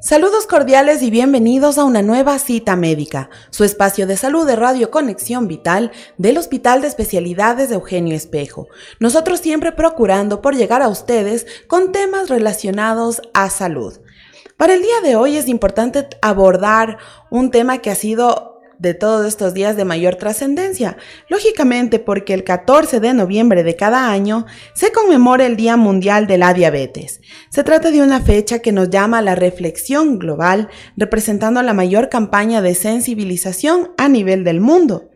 Saludos cordiales y bienvenidos a una nueva cita médica, su espacio de salud de Radio Conexión Vital del Hospital de Especialidades de Eugenio Espejo. Nosotros siempre procurando por llegar a ustedes con temas relacionados a salud. Para el día de hoy es importante abordar un tema que ha sido de todos estos días de mayor trascendencia, lógicamente porque el 14 de noviembre de cada año se conmemora el Día Mundial de la Diabetes. Se trata de una fecha que nos llama a la reflexión global, representando la mayor campaña de sensibilización a nivel del mundo.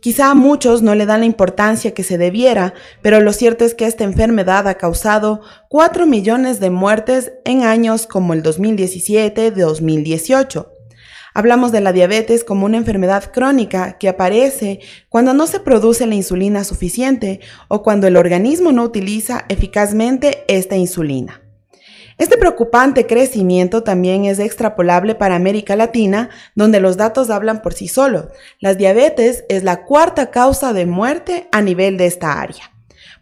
Quizá a muchos no le dan la importancia que se debiera, pero lo cierto es que esta enfermedad ha causado 4 millones de muertes en años como el 2017-2018. Hablamos de la diabetes como una enfermedad crónica que aparece cuando no se produce la insulina suficiente o cuando el organismo no utiliza eficazmente esta insulina. Este preocupante crecimiento también es extrapolable para América Latina, donde los datos hablan por sí solos. La diabetes es la cuarta causa de muerte a nivel de esta área.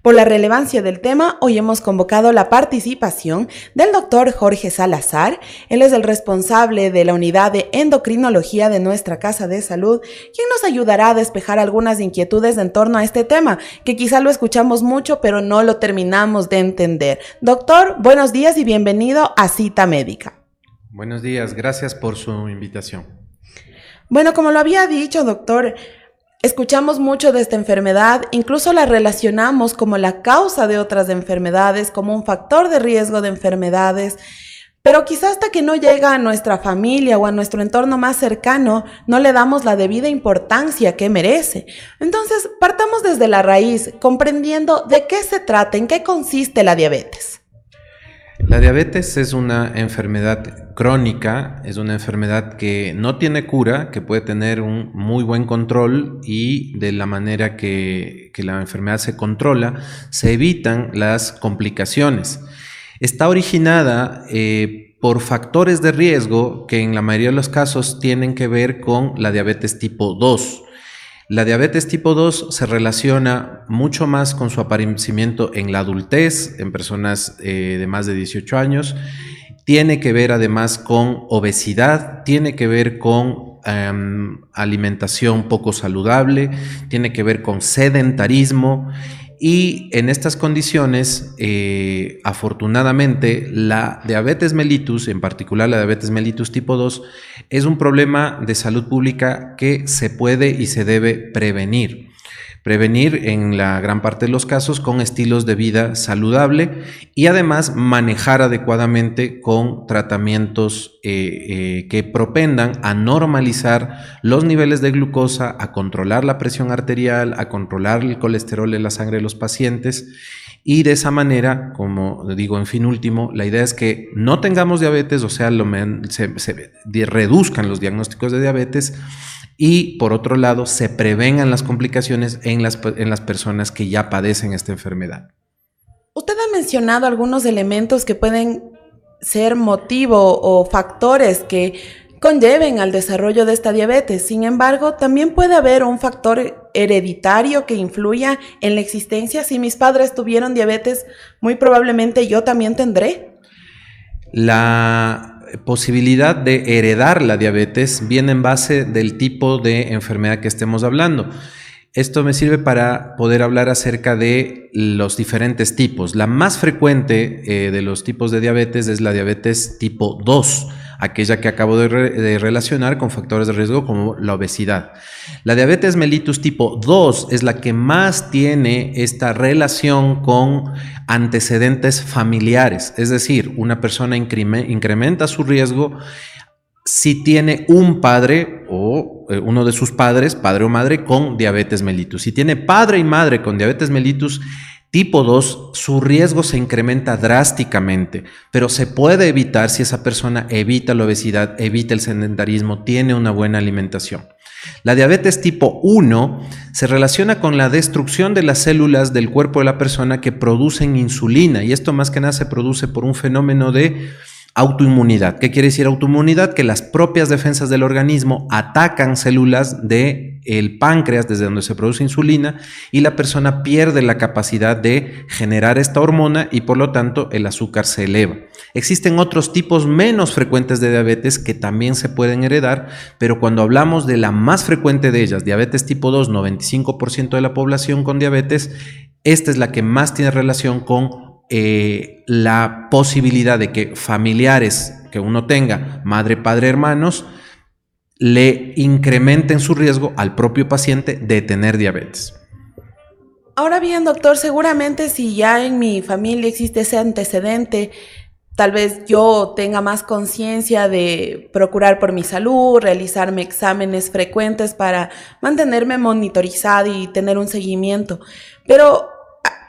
Por la relevancia del tema, hoy hemos convocado la participación del doctor Jorge Salazar. Él es el responsable de la unidad de endocrinología de nuestra Casa de Salud, quien nos ayudará a despejar algunas inquietudes en torno a este tema, que quizá lo escuchamos mucho, pero no lo terminamos de entender. Doctor, buenos días y bienvenido a Cita Médica. Buenos días, gracias por su invitación. Bueno, como lo había dicho, doctor, Escuchamos mucho de esta enfermedad, incluso la relacionamos como la causa de otras enfermedades, como un factor de riesgo de enfermedades, pero quizás hasta que no llega a nuestra familia o a nuestro entorno más cercano, no le damos la debida importancia que merece. Entonces, partamos desde la raíz, comprendiendo de qué se trata, en qué consiste la diabetes. La diabetes es una enfermedad crónica, es una enfermedad que no tiene cura, que puede tener un muy buen control y de la manera que, la enfermedad se controla, se evitan las complicaciones. Está originada eh, por factores de riesgo que en la mayoría de los casos tienen que ver con la diabetes tipo 2. La diabetes tipo 2 se relaciona mucho más con su aparecimiento en la adultez, en personas eh, de más de 18 años. Tiene que ver además con obesidad, tiene que ver con em, alimentación poco saludable, tiene que ver con sedentarismo y en estas condiciones, eh, afortunadamente, la diabetes mellitus, en particular la diabetes mellitus tipo 2, es un problema de salud pública que se puede y se debe prevenir. Prevenir en la gran parte de los casos con estilos de vida saludable y además manejar adecuadamente con tratamientos eh, eh, que propendan a normalizar los niveles de glucosa, a controlar la presión arterial, a controlar el colesterol en la sangre de los pacientes. Y de esa manera, como digo en fin último, la idea es que no tengamos diabetes, o sea, se reduzcan los diagnósticos de diabetes y por otro lado se prevengan las complicaciones en las, en las personas que ya padecen esta enfermedad. Usted ha mencionado algunos elementos que pueden ser motivo o factores que conlleven al desarrollo de esta diabetes. Sin embargo, también puede haber un factor hereditario que influya en la existencia. Si mis padres tuvieron diabetes, muy probablemente yo también tendré. La posibilidad de heredar la diabetes viene en base del tipo de enfermedad que estemos hablando. Esto me sirve para poder hablar acerca de los diferentes tipos. La más frecuente eh, de los tipos de diabetes es la diabetes tipo 2 aquella que acabo de, relacionar con factores de riesgo como la obesidad. La diabetes mellitus tipo 2 es la que más tiene esta relación con antecedentes familiares, es decir, una persona incrementa su riesgo si tiene un padre o eh, uno de sus padres, padre o madre, con diabetes mellitus. Si tiene padre y madre con diabetes mellitus, Tipo 2, su riesgo se incrementa drásticamente, pero se puede evitar si esa persona evita la obesidad, evita el sedentarismo, tiene una buena alimentación. La diabetes tipo 1 se relaciona con la destrucción de las células del cuerpo de la persona que producen insulina y esto más que nada se produce por un fenómeno de autoinmunidad. ¿Qué quiere decir autoinmunidad? Que las propias defensas del organismo atacan células del el páncreas desde donde se produce insulina y la persona pierde la capacidad de generar esta hormona y por lo tanto el azúcar se eleva. Existen otros tipos menos frecuentes de diabetes que también se pueden heredar, pero cuando hablamos de la más frecuente de ellas, diabetes tipo 2, 95% de la población con diabetes, esta es la que más tiene relación con eh, la posibilidad de que familiares que uno tenga, madre, padre, hermanos, le incrementen su riesgo al propio paciente de tener diabetes. Ahora bien, doctor, seguramente si ya en mi familia existe ese antecedente, tal vez yo tenga más conciencia de procurar por mi salud, realizarme exámenes frecuentes para mantenerme monitorizada y tener un seguimiento. Pero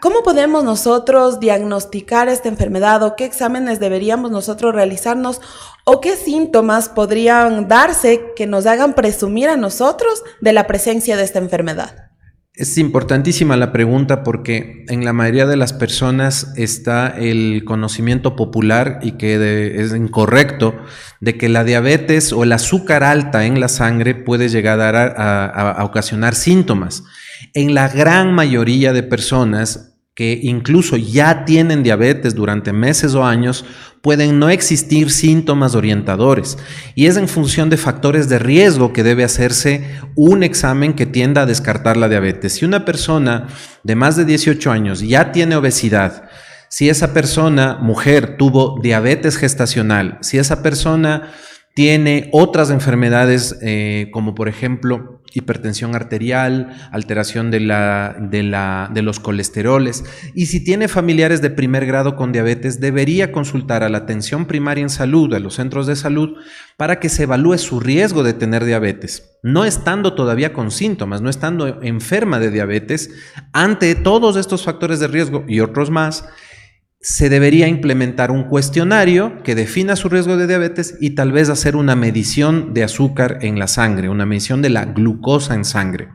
¿Cómo podemos nosotros diagnosticar esta enfermedad o qué exámenes deberíamos nosotros realizarnos o qué síntomas podrían darse que nos hagan presumir a nosotros de la presencia de esta enfermedad? Es importantísima la pregunta porque en la mayoría de las personas está el conocimiento popular y que es incorrecto de que la diabetes o el azúcar alta en la sangre puede llegar a, a ocasionar síntomas. En la gran mayoría de personas que incluso ya tienen diabetes durante meses o años, pueden no existir síntomas orientadores y es en función de factores de riesgo que debe hacerse un examen que tienda a descartar la diabetes. Si una persona de más de 18 años ya tiene obesidad, si esa persona, mujer, tuvo diabetes gestacional, si esa persona tiene otras enfermedades eh, como por ejemplo hipertensión arterial, alteración de, la, de, la, de los colesteroles. Y si tiene familiares de primer grado con diabetes, debería consultar a la atención primaria en salud, a los centros de salud, para que se evalúe su riesgo de tener diabetes. No estando todavía con síntomas, no estando enferma de diabetes, ante todos estos factores de riesgo y otros más, se debería implementar un cuestionario que defina su riesgo de diabetes y tal vez hacer una medición de azúcar en la sangre, una medición de la glucosa en sangre.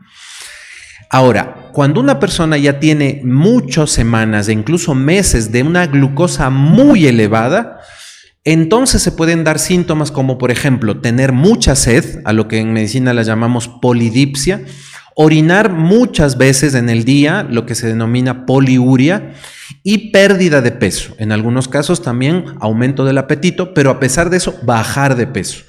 Ahora, cuando una persona ya tiene muchas semanas e incluso meses de una glucosa muy elevada, entonces se pueden dar síntomas como por ejemplo tener mucha sed, a lo que en medicina la llamamos polidipsia, orinar muchas veces en el día, lo que se denomina poliuria, y pérdida de peso. En algunos casos también aumento del apetito, pero a pesar de eso, bajar de peso.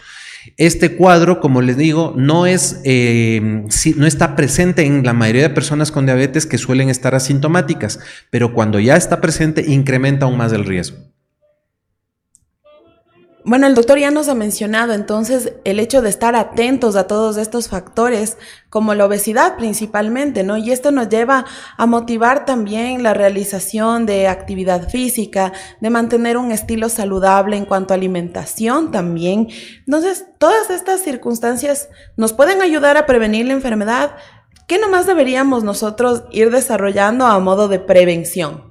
Este cuadro, como les digo, no, es, eh, no está presente en la mayoría de personas con diabetes que suelen estar asintomáticas, pero cuando ya está presente incrementa aún más el riesgo. Bueno, el doctor ya nos ha mencionado entonces el hecho de estar atentos a todos estos factores, como la obesidad principalmente, ¿no? Y esto nos lleva a motivar también la realización de actividad física, de mantener un estilo saludable en cuanto a alimentación también. Entonces, todas estas circunstancias nos pueden ayudar a prevenir la enfermedad. ¿Qué nomás deberíamos nosotros ir desarrollando a modo de prevención?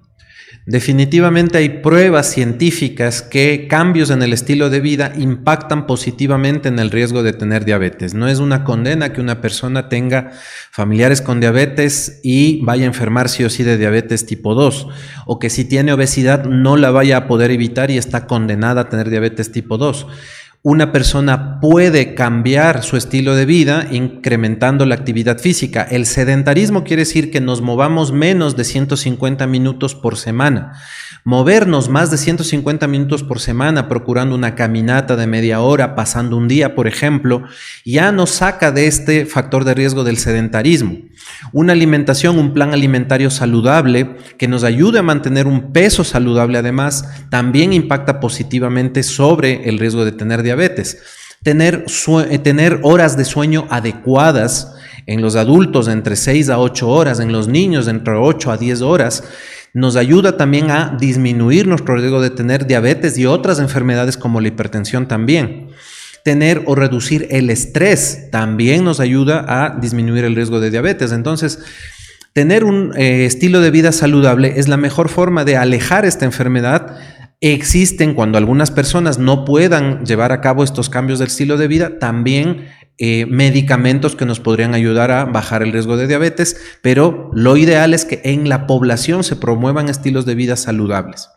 Definitivamente hay pruebas científicas que cambios en el estilo de vida impactan positivamente en el riesgo de tener diabetes. No es una condena que una persona tenga familiares con diabetes y vaya a enfermar sí o sí de diabetes tipo 2, o que si tiene obesidad no la vaya a poder evitar y está condenada a tener diabetes tipo 2. Una persona puede cambiar su estilo de vida incrementando la actividad física. El sedentarismo quiere decir que nos movamos menos de 150 minutos por semana. Movernos más de 150 minutos por semana procurando una caminata de media hora, pasando un día, por ejemplo, ya nos saca de este factor de riesgo del sedentarismo. Una alimentación, un plan alimentario saludable que nos ayude a mantener un peso saludable además, también impacta positivamente sobre el riesgo de tener diabetes. Tener, eh, tener horas de sueño adecuadas en los adultos entre 6 a 8 horas, en los niños entre 8 a 10 horas, nos ayuda también a disminuir nuestro riesgo de tener diabetes y otras enfermedades como la hipertensión también. Tener o reducir el estrés también nos ayuda a disminuir el riesgo de diabetes. Entonces, tener un eh, estilo de vida saludable es la mejor forma de alejar esta enfermedad Existen cuando algunas personas no puedan llevar a cabo estos cambios del estilo de vida, también eh, medicamentos que nos podrían ayudar a bajar el riesgo de diabetes, pero lo ideal es que en la población se promuevan estilos de vida saludables.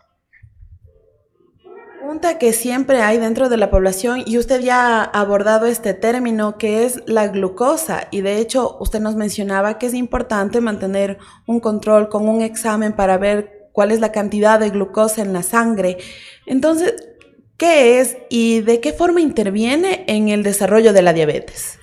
Pregunta que siempre hay dentro de la población y usted ya ha abordado este término que es la glucosa y de hecho usted nos mencionaba que es importante mantener un control con un examen para ver cuál es la cantidad de glucosa en la sangre. Entonces, ¿qué es y de qué forma interviene en el desarrollo de la diabetes?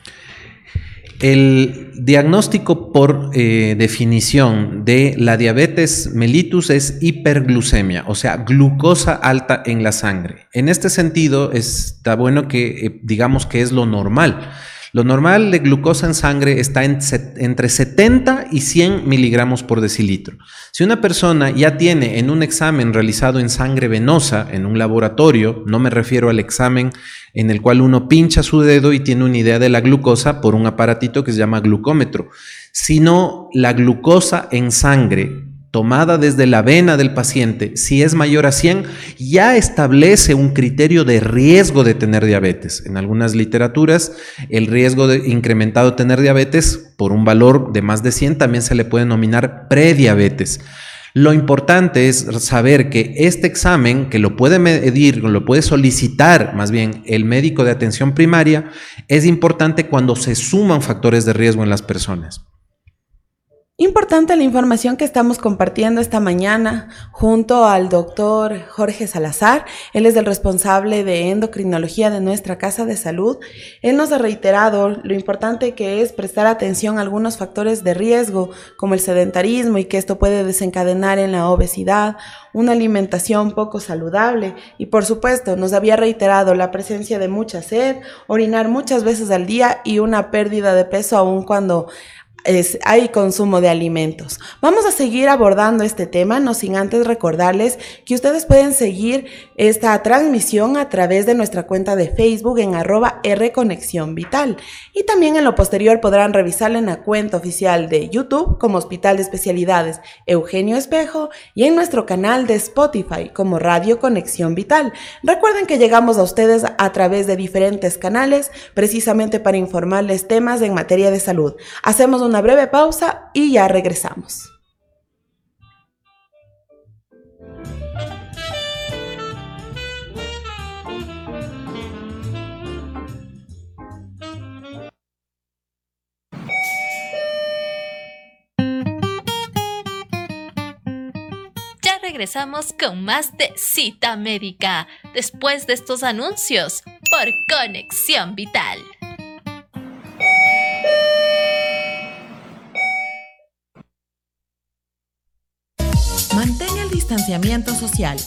El diagnóstico por eh, definición de la diabetes mellitus es hiperglucemia, o sea, glucosa alta en la sangre. En este sentido, está bueno que eh, digamos que es lo normal. Lo normal de glucosa en sangre está entre 70 y 100 miligramos por decilitro. Si una persona ya tiene en un examen realizado en sangre venosa, en un laboratorio, no me refiero al examen en el cual uno pincha su dedo y tiene una idea de la glucosa por un aparatito que se llama glucómetro, sino la glucosa en sangre tomada desde la vena del paciente, si es mayor a 100, ya establece un criterio de riesgo de tener diabetes. En algunas literaturas, el riesgo de incrementado de tener diabetes por un valor de más de 100 también se le puede denominar prediabetes. Lo importante es saber que este examen, que lo puede medir, lo puede solicitar más bien el médico de atención primaria, es importante cuando se suman factores de riesgo en las personas. Importante la información que estamos compartiendo esta mañana junto al doctor Jorge Salazar. Él es el responsable de endocrinología de nuestra casa de salud. Él nos ha reiterado lo importante que es prestar atención a algunos factores de riesgo como el sedentarismo y que esto puede desencadenar en la obesidad, una alimentación poco saludable y por supuesto nos había reiterado la presencia de mucha sed, orinar muchas veces al día y una pérdida de peso aún cuando hay consumo de alimentos. Vamos a seguir abordando este tema, no sin antes recordarles que ustedes pueden seguir esta transmisión a través de nuestra cuenta de Facebook en arroba Vital. Y también en lo posterior podrán revisarla en la cuenta oficial de YouTube como Hospital de Especialidades Eugenio Espejo y en nuestro canal de Spotify como Radio Conexión Vital. Recuerden que llegamos a ustedes a través de diferentes canales precisamente para informarles temas en materia de salud. Hacemos una breve pausa y ya regresamos. Ya regresamos con más de cita médica después de estos anuncios por Conexión Vital. Distanciamiento social.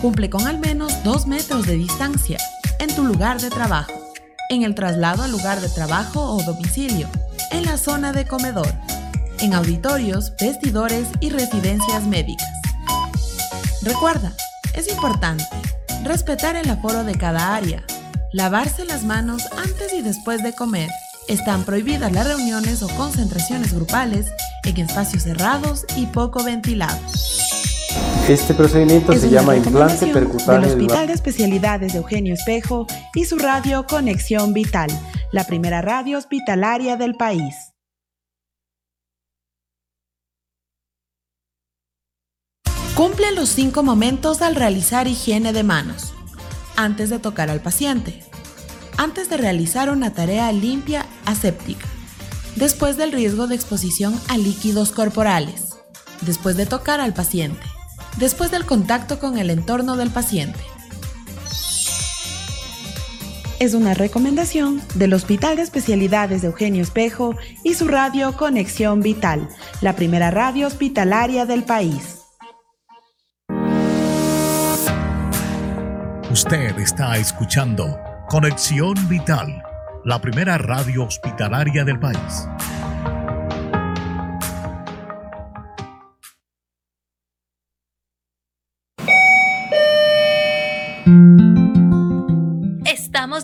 Cumple con al menos dos metros de distancia en tu lugar de trabajo, en el traslado al lugar de trabajo o domicilio, en la zona de comedor, en auditorios, vestidores y residencias médicas. Recuerda, es importante respetar el aforo de cada área, lavarse las manos antes y después de comer. Están prohibidas las reuniones o concentraciones grupales en espacios cerrados y poco ventilados. Este procedimiento se llama implante percutáneo del Hospital de Especialidades de Eugenio Espejo y su radio Conexión Vital, la primera radio hospitalaria del país. Cumple los cinco momentos al realizar higiene de manos. Antes de tocar al paciente, antes de realizar una tarea limpia aséptica, después del riesgo de exposición a líquidos corporales, después de tocar al paciente, después del contacto con el entorno del paciente. Es una recomendación del Hospital de Especialidades de Eugenio Espejo y su radio Conexión Vital, la primera radio hospitalaria del país. Usted está escuchando Conexión Vital, la primera radio hospitalaria del país.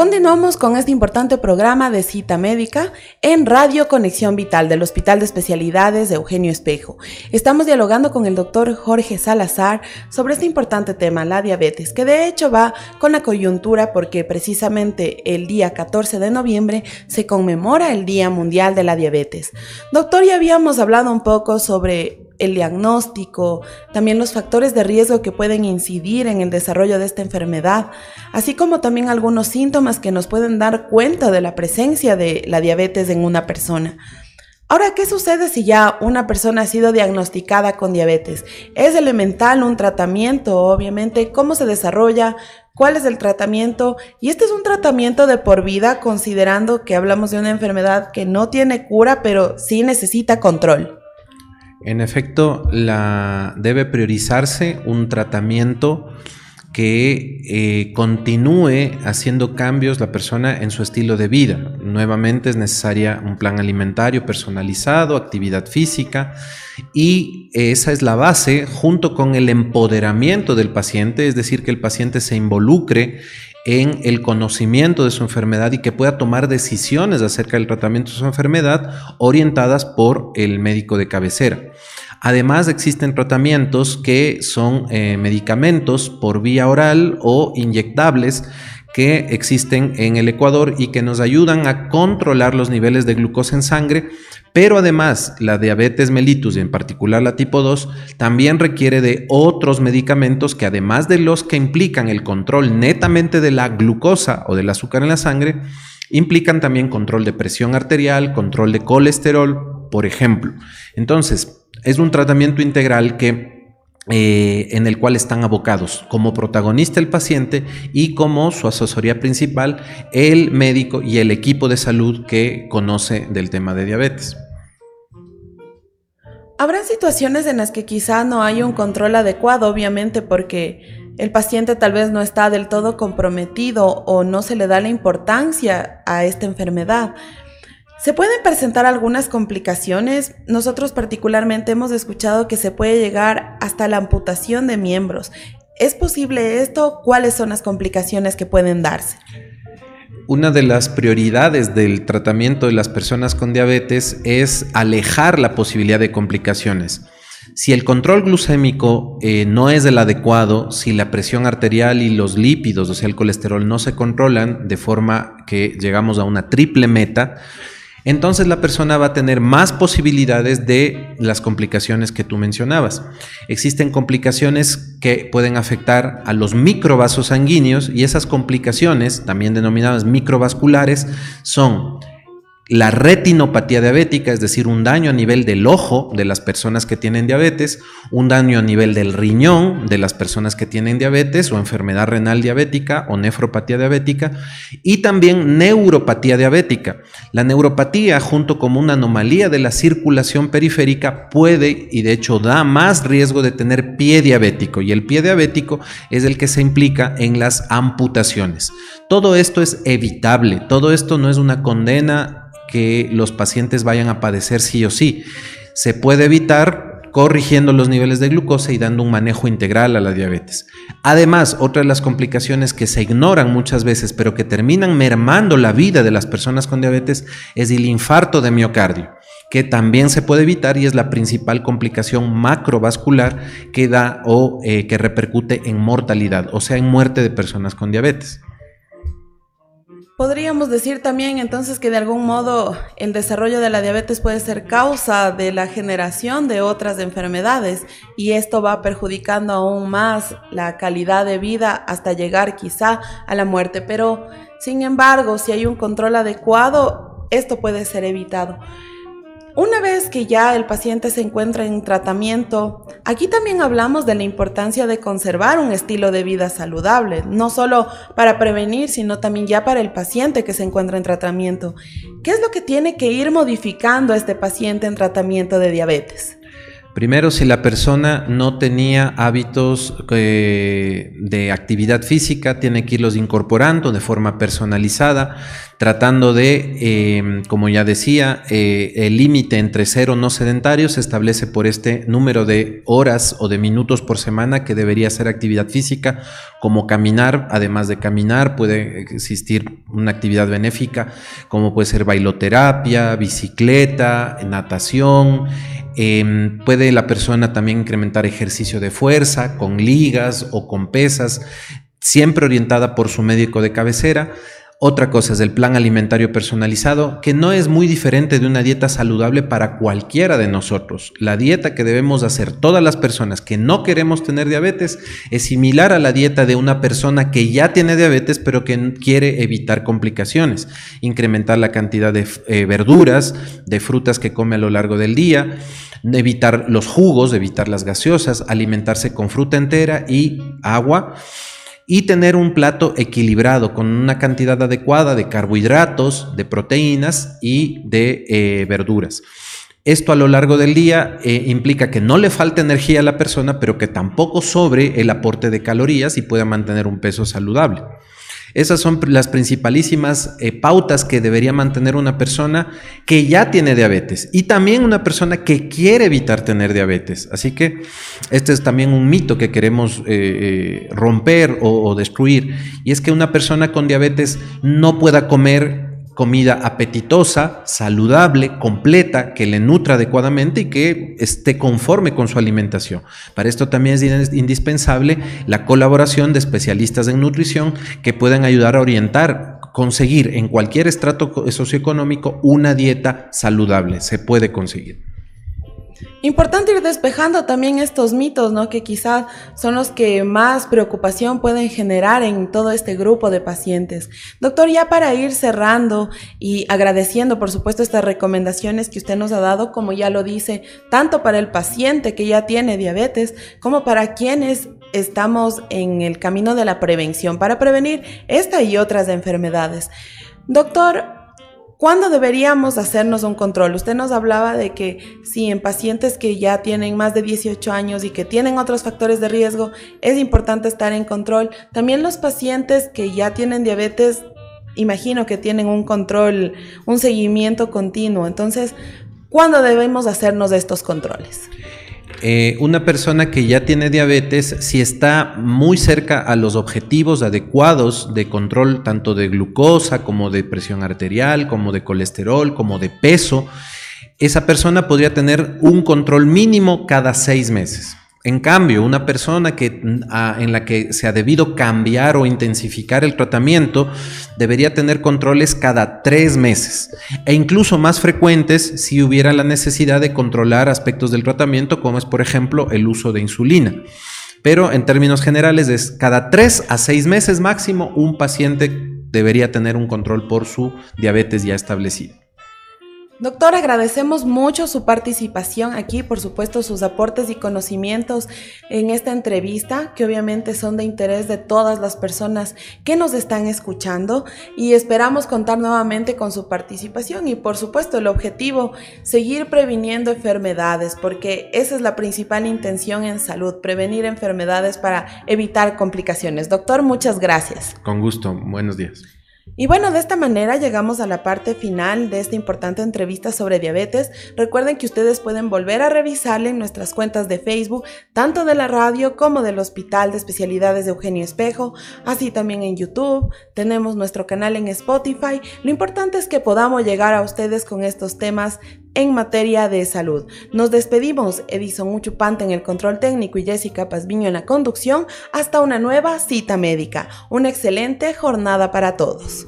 Continuamos con este importante programa de cita médica en Radio Conexión Vital del Hospital de Especialidades de Eugenio Espejo. Estamos dialogando con el doctor Jorge Salazar sobre este importante tema, la diabetes, que de hecho va con la coyuntura porque precisamente el día 14 de noviembre se conmemora el Día Mundial de la Diabetes. Doctor, ya habíamos hablado un poco sobre el diagnóstico, también los factores de riesgo que pueden incidir en el desarrollo de esta enfermedad, así como también algunos síntomas que nos pueden dar cuenta de la presencia de la diabetes en una persona. Ahora, ¿qué sucede si ya una persona ha sido diagnosticada con diabetes? ¿Es elemental un tratamiento? Obviamente, ¿cómo se desarrolla? ¿Cuál es el tratamiento? Y este es un tratamiento de por vida, considerando que hablamos de una enfermedad que no tiene cura, pero sí necesita control. En efecto, la, debe priorizarse un tratamiento que eh, continúe haciendo cambios la persona en su estilo de vida. Nuevamente es necesaria un plan alimentario personalizado, actividad física y esa es la base junto con el empoderamiento del paciente, es decir, que el paciente se involucre en el conocimiento de su enfermedad y que pueda tomar decisiones acerca del tratamiento de su enfermedad orientadas por el médico de cabecera. Además, existen tratamientos que son eh, medicamentos por vía oral o inyectables que existen en el Ecuador y que nos ayudan a controlar los niveles de glucosa en sangre, pero además la diabetes mellitus y en particular la tipo 2 también requiere de otros medicamentos que además de los que implican el control netamente de la glucosa o del azúcar en la sangre, implican también control de presión arterial, control de colesterol, por ejemplo. Entonces, es un tratamiento integral que eh, en el cual están abocados como protagonista el paciente y como su asesoría principal el médico y el equipo de salud que conoce del tema de diabetes. Habrá situaciones en las que quizá no hay un control adecuado, obviamente porque el paciente tal vez no está del todo comprometido o no se le da la importancia a esta enfermedad. Se pueden presentar algunas complicaciones. Nosotros particularmente hemos escuchado que se puede llegar hasta la amputación de miembros. ¿Es posible esto? ¿Cuáles son las complicaciones que pueden darse? Una de las prioridades del tratamiento de las personas con diabetes es alejar la posibilidad de complicaciones. Si el control glucémico eh, no es el adecuado, si la presión arterial y los lípidos, o sea, el colesterol, no se controlan de forma que llegamos a una triple meta, entonces la persona va a tener más posibilidades de las complicaciones que tú mencionabas. Existen complicaciones que pueden afectar a los microvasos sanguíneos y esas complicaciones, también denominadas microvasculares, son la retinopatía diabética, es decir, un daño a nivel del ojo de las personas que tienen diabetes, un daño a nivel del riñón de las personas que tienen diabetes o enfermedad renal diabética o nefropatía diabética y también neuropatía diabética. La neuropatía, junto con una anomalía de la circulación periférica, puede y de hecho da más riesgo de tener pie diabético y el pie diabético es el que se implica en las amputaciones. Todo esto es evitable, todo esto no es una condena que los pacientes vayan a padecer sí o sí. Se puede evitar corrigiendo los niveles de glucosa y dando un manejo integral a la diabetes. Además, otra de las complicaciones que se ignoran muchas veces, pero que terminan mermando la vida de las personas con diabetes, es el infarto de miocardio que también se puede evitar y es la principal complicación macrovascular que da o eh, que repercute en mortalidad, o sea, en muerte de personas con diabetes. Podríamos decir también entonces que de algún modo el desarrollo de la diabetes puede ser causa de la generación de otras enfermedades y esto va perjudicando aún más la calidad de vida hasta llegar quizá a la muerte. Pero sin embargo, si hay un control adecuado, esto puede ser evitado. Una vez que ya el paciente se encuentra en tratamiento, aquí también hablamos de la importancia de conservar un estilo de vida saludable, no solo para prevenir, sino también ya para el paciente que se encuentra en tratamiento. ¿Qué es lo que tiene que ir modificando este paciente en tratamiento de diabetes? Primero, si la persona no tenía hábitos eh, de actividad física, tiene que irlos incorporando de forma personalizada, tratando de, em, como ya decía, eh, el límite entre cero no sedentarios se establece por este número de horas o de minutos por semana que debería ser actividad física, como caminar, además de caminar, puede existir una actividad benéfica, como puede ser bailoterapia, bicicleta, natación. Em, puede la persona también incrementar ejercicio de fuerza con ligas o con pesas, siempre orientada por su médico de cabecera. Otra cosa es el plan alimentario personalizado, que no es muy diferente de una dieta saludable para cualquiera de nosotros. La dieta que debemos hacer todas las personas que no queremos tener diabetes es similar a la dieta de una persona que ya tiene diabetes pero que quiere evitar complicaciones. Incrementar la cantidad de eh, verduras, de frutas que come a lo largo del día, evitar los jugos, evitar las gaseosas, alimentarse con fruta entera y agua y tener un plato equilibrado con una cantidad adecuada de carbohidratos, de proteínas y de eh, verduras. Esto a lo largo del día eh, implica que no le falte energía a la persona, pero que tampoco sobre el aporte de calorías y pueda mantener un peso saludable. Esas son las principalísimas eh, pautas que debería mantener una persona que ya tiene diabetes y también una persona que quiere evitar tener diabetes. Así que este es también un mito que queremos eh, eh, romper o destruir y es que una persona con diabetes no pueda comer comida apetitosa, saludable, completa, que le nutra adecuadamente y que esté conforme con su alimentación. Para esto también es indispensable la colaboración de especialistas en nutrición que puedan ayudar a orientar, conseguir en cualquier estrato socioeconómico una dieta saludable. Se puede conseguir. Importante ir despejando también estos mitos, ¿no? Que quizás son los que más preocupación pueden generar en todo este grupo de pacientes. Doctor, ya para ir cerrando y agradeciendo, por supuesto, estas recomendaciones que usted nos ha dado, como ya lo dice, tanto para el paciente que ya tiene diabetes, como para quienes estamos en el camino de la prevención, para prevenir esta y otras enfermedades. Doctor, ¿Cuándo deberíamos hacernos un control? Usted nos hablaba de que si en pacientes que ya tienen más de 18 años y que tienen otros factores de riesgo, es importante estar en control. También los pacientes que ya tienen diabetes, imagino que tienen un control, un seguimiento continuo. Entonces, ¿cuándo debemos hacernos estos controles? Eh, una persona que ya tiene diabetes, si está muy cerca a los objetivos adecuados de control tanto de glucosa como de presión arterial, como de colesterol, como de peso, esa persona podría tener un control mínimo cada seis meses. En cambio, una persona que, ah, en la que se ha debido cambiar o intensificar el tratamiento debería tener controles cada tres meses e incluso más frecuentes si hubiera la necesidad de controlar aspectos del tratamiento como es por ejemplo el uso de insulina. Pero en términos generales es cada tres a seis meses máximo un paciente debería tener un control por su diabetes ya establecido. Doctor, agradecemos mucho su participación aquí, por supuesto sus aportes y conocimientos en esta entrevista, que obviamente son de interés de todas las personas que nos están escuchando y esperamos contar nuevamente con su participación y por supuesto el objetivo, seguir previniendo enfermedades, porque esa es la principal intención en salud, prevenir enfermedades para evitar complicaciones. Doctor, muchas gracias. Con gusto, buenos días. Y bueno, de esta manera llegamos a la parte final de esta importante entrevista sobre diabetes. Recuerden que ustedes pueden volver a revisarla en nuestras cuentas de Facebook, tanto de la radio como del Hospital de Especialidades de Eugenio Espejo, así también en YouTube, tenemos nuestro canal en Spotify. Lo importante es que podamos llegar a ustedes con estos temas en materia de salud. Nos despedimos, Edison Uchupante en el control técnico y Jessica Pazviño en la conducción, hasta una nueva cita médica. Una excelente jornada para todos.